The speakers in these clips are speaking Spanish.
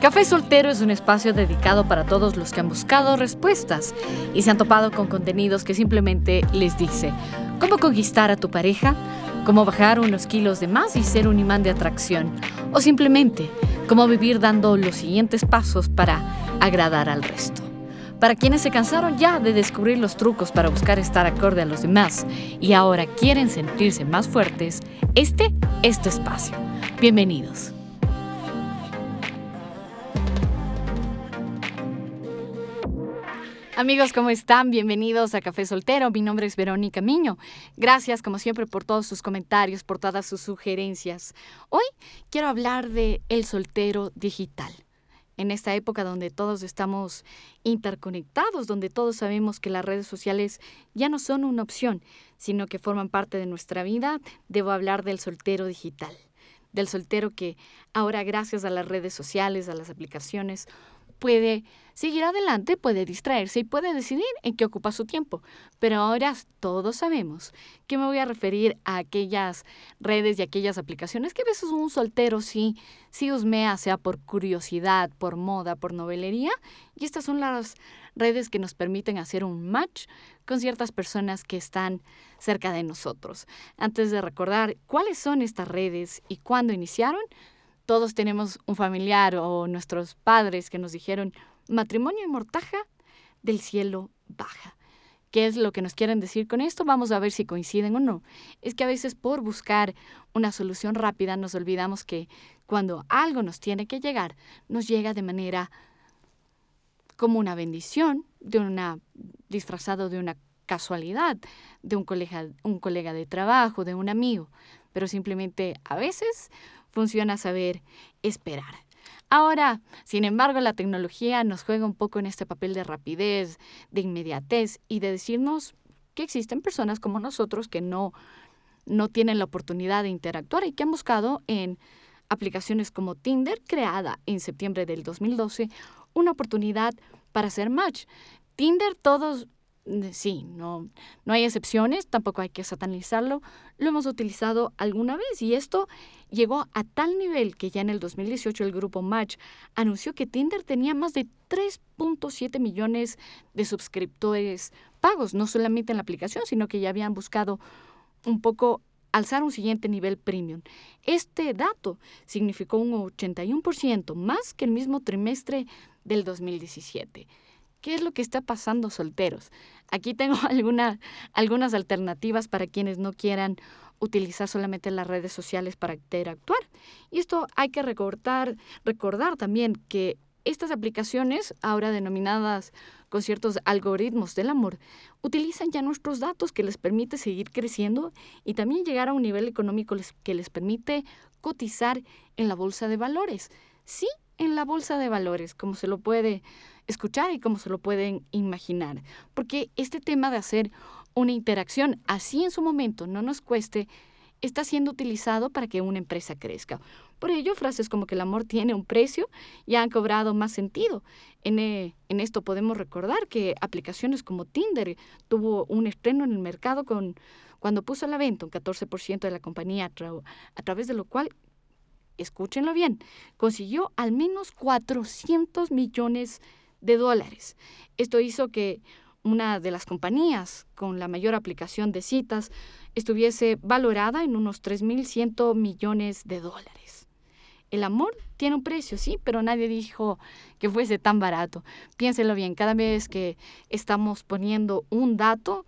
Café Soltero es un espacio dedicado para todos los que han buscado respuestas y se han topado con contenidos que simplemente les dice cómo conquistar a tu pareja, cómo bajar unos kilos de más y ser un imán de atracción, o simplemente cómo vivir dando los siguientes pasos para agradar al resto. Para quienes se cansaron ya de descubrir los trucos para buscar estar acorde a los demás y ahora quieren sentirse más fuertes, este es tu espacio. Bienvenidos. Amigos, ¿cómo están? Bienvenidos a Café Soltero. Mi nombre es Verónica Miño. Gracias, como siempre, por todos sus comentarios, por todas sus sugerencias. Hoy quiero hablar de el soltero digital. En esta época donde todos estamos interconectados, donde todos sabemos que las redes sociales ya no son una opción, sino que forman parte de nuestra vida, debo hablar del soltero digital. Del soltero que ahora, gracias a las redes sociales, a las aplicaciones, puede seguir adelante, puede distraerse y puede decidir en qué ocupa su tiempo. Pero ahora todos sabemos que me voy a referir a aquellas redes y aquellas aplicaciones que a veces un soltero sí, sí husmea, sea por curiosidad, por moda, por novelería. Y estas son las redes que nos permiten hacer un match con ciertas personas que están cerca de nosotros. Antes de recordar cuáles son estas redes y cuándo iniciaron, todos tenemos un familiar o nuestros padres que nos dijeron matrimonio y mortaja del cielo baja. ¿Qué es lo que nos quieren decir con esto? Vamos a ver si coinciden o no. Es que a veces por buscar una solución rápida nos olvidamos que cuando algo nos tiene que llegar, nos llega de manera como una bendición, de una disfrazado de una casualidad, de un colega, un colega de trabajo, de un amigo, pero simplemente a veces funciona saber esperar. Ahora, sin embargo, la tecnología nos juega un poco en este papel de rapidez, de inmediatez y de decirnos que existen personas como nosotros que no, no tienen la oportunidad de interactuar y que han buscado en aplicaciones como Tinder, creada en septiembre del 2012, una oportunidad para hacer match. Tinder todos sí, no, no hay excepciones, tampoco hay que satanizarlo, lo hemos utilizado alguna vez y esto llegó a tal nivel que ya en el 2018 el grupo Match anunció que Tinder tenía más de 3.7 millones de suscriptores pagos, no solamente en la aplicación, sino que ya habían buscado un poco alzar un siguiente nivel premium. Este dato significó un 81% más que el mismo trimestre del 2017. ¿Qué es lo que está pasando solteros? Aquí tengo alguna, algunas alternativas para quienes no quieran utilizar solamente las redes sociales para interactuar. Y esto hay que recordar, recordar también que estas aplicaciones, ahora denominadas con ciertos algoritmos del amor, utilizan ya nuestros datos que les permite seguir creciendo y también llegar a un nivel económico que les permite cotizar en la bolsa de valores. Sí, en la bolsa de valores, como se lo puede escuchar y como se lo pueden imaginar. Porque este tema de hacer una interacción así en su momento no nos cueste, está siendo utilizado para que una empresa crezca. Por ello, frases como que el amor tiene un precio ya han cobrado más sentido. En, eh, en esto podemos recordar que aplicaciones como Tinder tuvo un estreno en el mercado con, cuando puso a la venta un 14% de la compañía, a través de lo cual escúchenlo bien, consiguió al menos 400 millones de dólares. Esto hizo que una de las compañías con la mayor aplicación de citas estuviese valorada en unos 3.100 millones de dólares. El amor tiene un precio, sí, pero nadie dijo que fuese tan barato. Piénselo bien, cada vez que estamos poniendo un dato,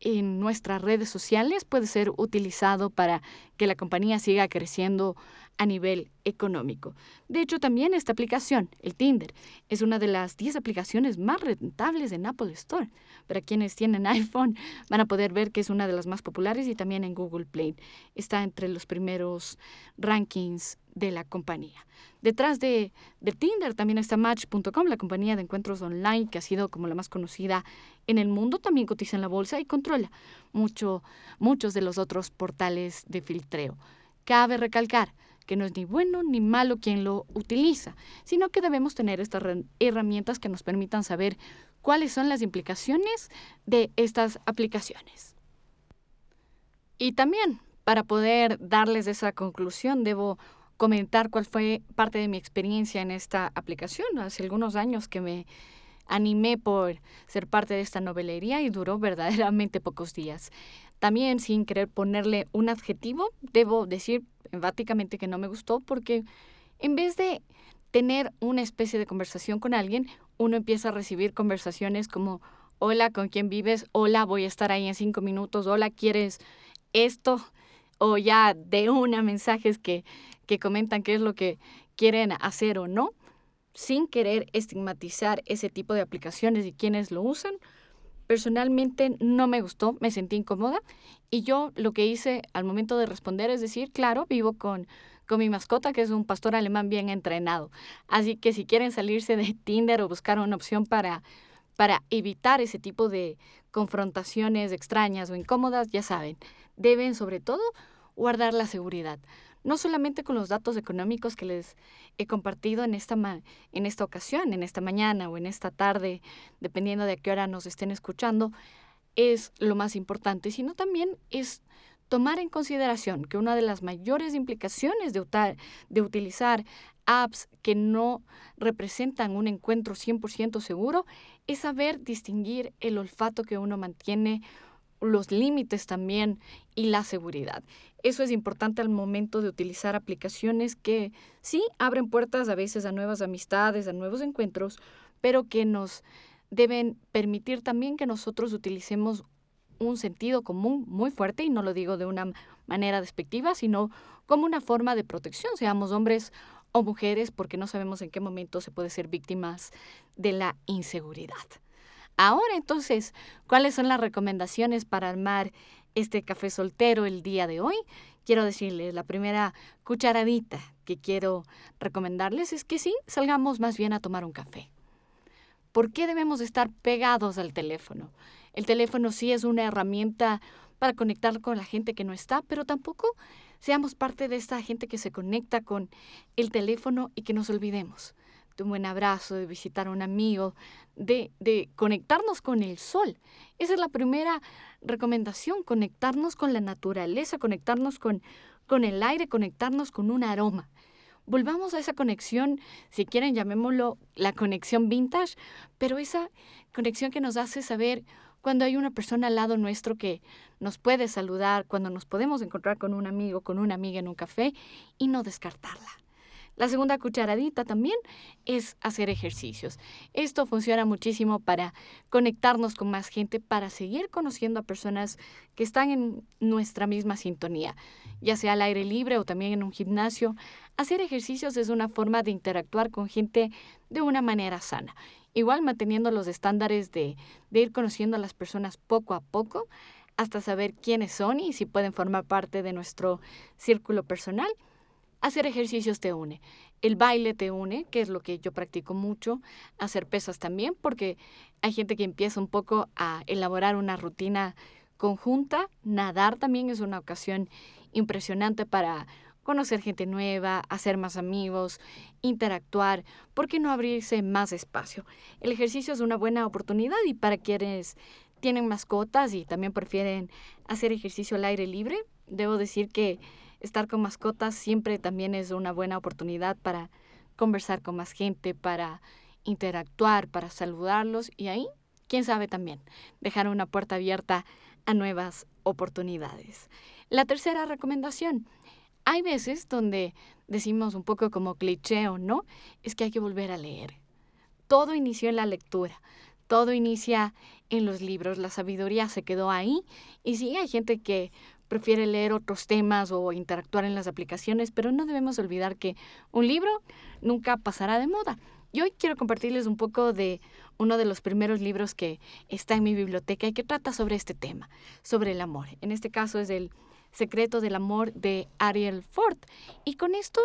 en nuestras redes sociales puede ser utilizado para que la compañía siga creciendo a nivel económico. De hecho, también esta aplicación, el Tinder, es una de las 10 aplicaciones más rentables en Apple Store. Para quienes tienen iPhone van a poder ver que es una de las más populares y también en Google Play. Está entre los primeros rankings de la compañía. Detrás de, de Tinder también está Match.com, la compañía de encuentros online que ha sido como la más conocida en el mundo. También cotiza en la bolsa y controla mucho, muchos de los otros portales de filtreo. Cabe recalcar que no es ni bueno ni malo quien lo utiliza, sino que debemos tener estas herramientas que nos permitan saber cuáles son las implicaciones de estas aplicaciones. Y también, para poder darles esa conclusión, debo comentar cuál fue parte de mi experiencia en esta aplicación. Hace algunos años que me animé por ser parte de esta novelería y duró verdaderamente pocos días. También, sin querer ponerle un adjetivo, debo decir enfáticamente que no me gustó porque en vez de tener una especie de conversación con alguien, uno empieza a recibir conversaciones como, hola, ¿con quién vives? Hola, voy a estar ahí en cinco minutos. Hola, ¿quieres esto? O ya de una mensajes que, que comentan qué es lo que quieren hacer o no sin querer estigmatizar ese tipo de aplicaciones y quienes lo usan. Personalmente no me gustó, me sentí incómoda y yo lo que hice al momento de responder es decir, claro, vivo con, con mi mascota que es un pastor alemán bien entrenado. Así que si quieren salirse de Tinder o buscar una opción para, para evitar ese tipo de confrontaciones extrañas o incómodas, ya saben, deben sobre todo guardar la seguridad no solamente con los datos económicos que les he compartido en esta, en esta ocasión, en esta mañana o en esta tarde, dependiendo de a qué hora nos estén escuchando, es lo más importante, sino también es tomar en consideración que una de las mayores implicaciones de, de utilizar apps que no representan un encuentro 100% seguro es saber distinguir el olfato que uno mantiene los límites también y la seguridad. Eso es importante al momento de utilizar aplicaciones que sí abren puertas a veces a nuevas amistades, a nuevos encuentros, pero que nos deben permitir también que nosotros utilicemos un sentido común muy fuerte, y no lo digo de una manera despectiva, sino como una forma de protección, seamos hombres o mujeres, porque no sabemos en qué momento se puede ser víctimas de la inseguridad. Ahora entonces, ¿cuáles son las recomendaciones para armar este café soltero el día de hoy? Quiero decirles, la primera cucharadita que quiero recomendarles es que sí, salgamos más bien a tomar un café. ¿Por qué debemos estar pegados al teléfono? El teléfono sí es una herramienta para conectar con la gente que no está, pero tampoco seamos parte de esta gente que se conecta con el teléfono y que nos olvidemos un buen abrazo, de visitar a un amigo, de, de conectarnos con el sol. Esa es la primera recomendación, conectarnos con la naturaleza, conectarnos con, con el aire, conectarnos con un aroma. Volvamos a esa conexión, si quieren llamémoslo la conexión vintage, pero esa conexión que nos hace saber cuando hay una persona al lado nuestro que nos puede saludar, cuando nos podemos encontrar con un amigo, con una amiga en un café y no descartarla. La segunda cucharadita también es hacer ejercicios. Esto funciona muchísimo para conectarnos con más gente, para seguir conociendo a personas que están en nuestra misma sintonía, ya sea al aire libre o también en un gimnasio. Hacer ejercicios es una forma de interactuar con gente de una manera sana. Igual manteniendo los estándares de, de ir conociendo a las personas poco a poco hasta saber quiénes son y si pueden formar parte de nuestro círculo personal Hacer ejercicios te une. El baile te une, que es lo que yo practico mucho. Hacer pesas también, porque hay gente que empieza un poco a elaborar una rutina conjunta. Nadar también es una ocasión impresionante para conocer gente nueva, hacer más amigos, interactuar, ¿por qué no abrirse más espacio? El ejercicio es una buena oportunidad y para quienes tienen mascotas y también prefieren hacer ejercicio al aire libre, debo decir que estar con mascotas siempre también es una buena oportunidad para conversar con más gente, para interactuar, para saludarlos y ahí, quién sabe también, dejar una puerta abierta a nuevas oportunidades. La tercera recomendación, hay veces donde decimos un poco como cliché o no, es que hay que volver a leer. Todo inició en la lectura, todo inicia en los libros, la sabiduría se quedó ahí y sí, hay gente que prefiere leer otros temas o interactuar en las aplicaciones, pero no debemos olvidar que un libro nunca pasará de moda. Y hoy quiero compartirles un poco de uno de los primeros libros que está en mi biblioteca y que trata sobre este tema, sobre el amor. En este caso es El secreto del amor de Ariel Ford. Y con esto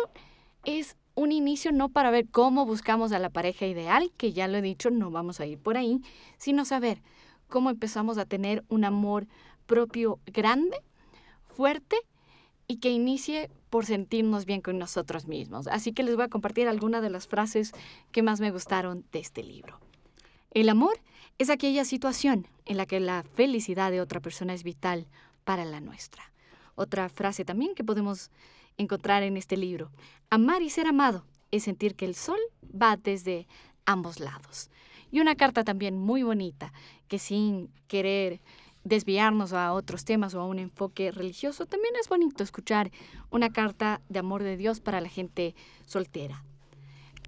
es un inicio no para ver cómo buscamos a la pareja ideal, que ya lo he dicho, no vamos a ir por ahí, sino saber cómo empezamos a tener un amor propio grande fuerte y que inicie por sentirnos bien con nosotros mismos. Así que les voy a compartir algunas de las frases que más me gustaron de este libro. El amor es aquella situación en la que la felicidad de otra persona es vital para la nuestra. Otra frase también que podemos encontrar en este libro. Amar y ser amado es sentir que el sol va desde ambos lados. Y una carta también muy bonita, que sin querer desviarnos a otros temas o a un enfoque religioso, también es bonito escuchar una carta de amor de Dios para la gente soltera.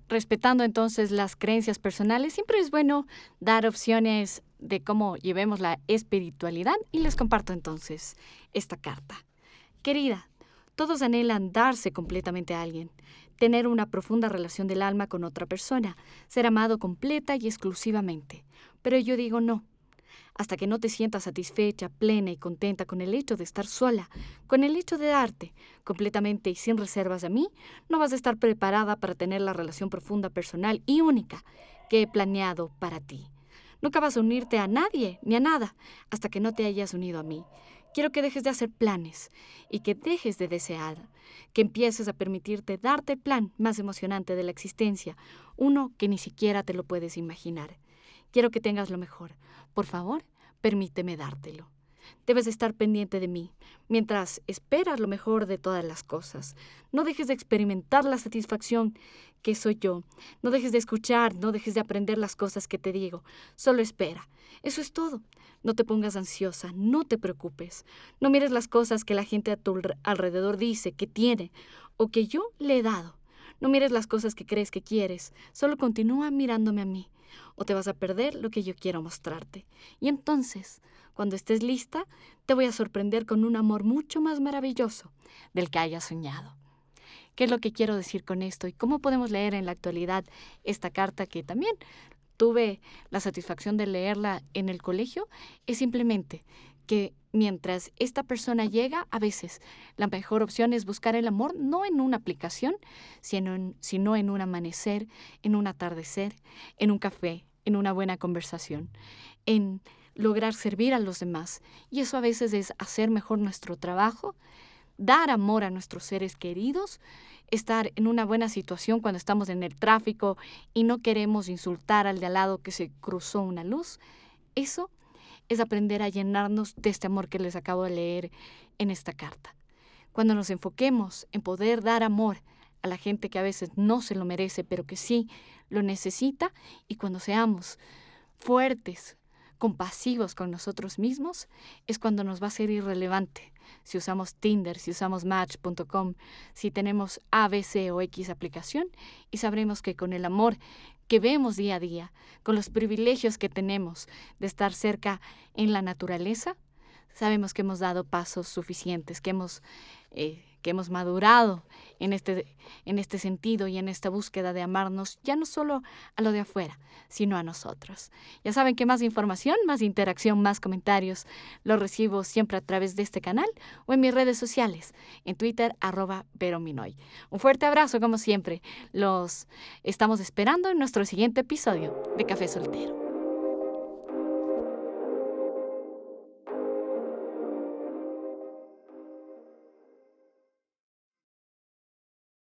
Respetando entonces las creencias personales, siempre es bueno dar opciones de cómo llevemos la espiritualidad y les comparto entonces esta carta. Querida, todos anhelan darse completamente a alguien, tener una profunda relación del alma con otra persona, ser amado completa y exclusivamente. Pero yo digo no. Hasta que no te sientas satisfecha, plena y contenta con el hecho de estar sola, con el hecho de darte completamente y sin reservas a mí, no vas a estar preparada para tener la relación profunda, personal y única que he planeado para ti. Nunca vas a unirte a nadie ni a nada hasta que no te hayas unido a mí. Quiero que dejes de hacer planes y que dejes de desear, que empieces a permitirte darte el plan más emocionante de la existencia, uno que ni siquiera te lo puedes imaginar. Quiero que tengas lo mejor. Por favor, permíteme dártelo. Debes estar pendiente de mí mientras esperas lo mejor de todas las cosas. No dejes de experimentar la satisfacción que soy yo. No dejes de escuchar, no dejes de aprender las cosas que te digo. Solo espera. Eso es todo. No te pongas ansiosa, no te preocupes. No mires las cosas que la gente a tu alrededor dice que tiene o que yo le he dado. No mires las cosas que crees que quieres. Solo continúa mirándome a mí o te vas a perder lo que yo quiero mostrarte. Y entonces, cuando estés lista, te voy a sorprender con un amor mucho más maravilloso del que hayas soñado. ¿Qué es lo que quiero decir con esto y cómo podemos leer en la actualidad esta carta que también tuve la satisfacción de leerla en el colegio? Es simplemente que mientras esta persona llega, a veces la mejor opción es buscar el amor no en una aplicación, sino en, sino en un amanecer, en un atardecer, en un café, en una buena conversación, en lograr servir a los demás. Y eso a veces es hacer mejor nuestro trabajo, dar amor a nuestros seres queridos, estar en una buena situación cuando estamos en el tráfico y no queremos insultar al de al lado que se cruzó una luz. Eso es aprender a llenarnos de este amor que les acabo de leer en esta carta. Cuando nos enfoquemos en poder dar amor a la gente que a veces no se lo merece, pero que sí lo necesita, y cuando seamos fuertes, compasivos con nosotros mismos, es cuando nos va a ser irrelevante si usamos Tinder, si usamos Match.com, si tenemos A, B, C o X aplicación, y sabremos que con el amor que vemos día a día, con los privilegios que tenemos de estar cerca en la naturaleza, sabemos que hemos dado pasos suficientes, que hemos, eh, que hemos madurado en este, en este sentido y en esta búsqueda de amarnos ya no solo a lo de afuera, sino a nosotros. Ya saben que más información, más interacción, más comentarios los recibo siempre a través de este canal o en mis redes sociales, en Twitter arroba Verominoy. Un fuerte abrazo como siempre. Los estamos esperando en nuestro siguiente episodio de Café Soltero.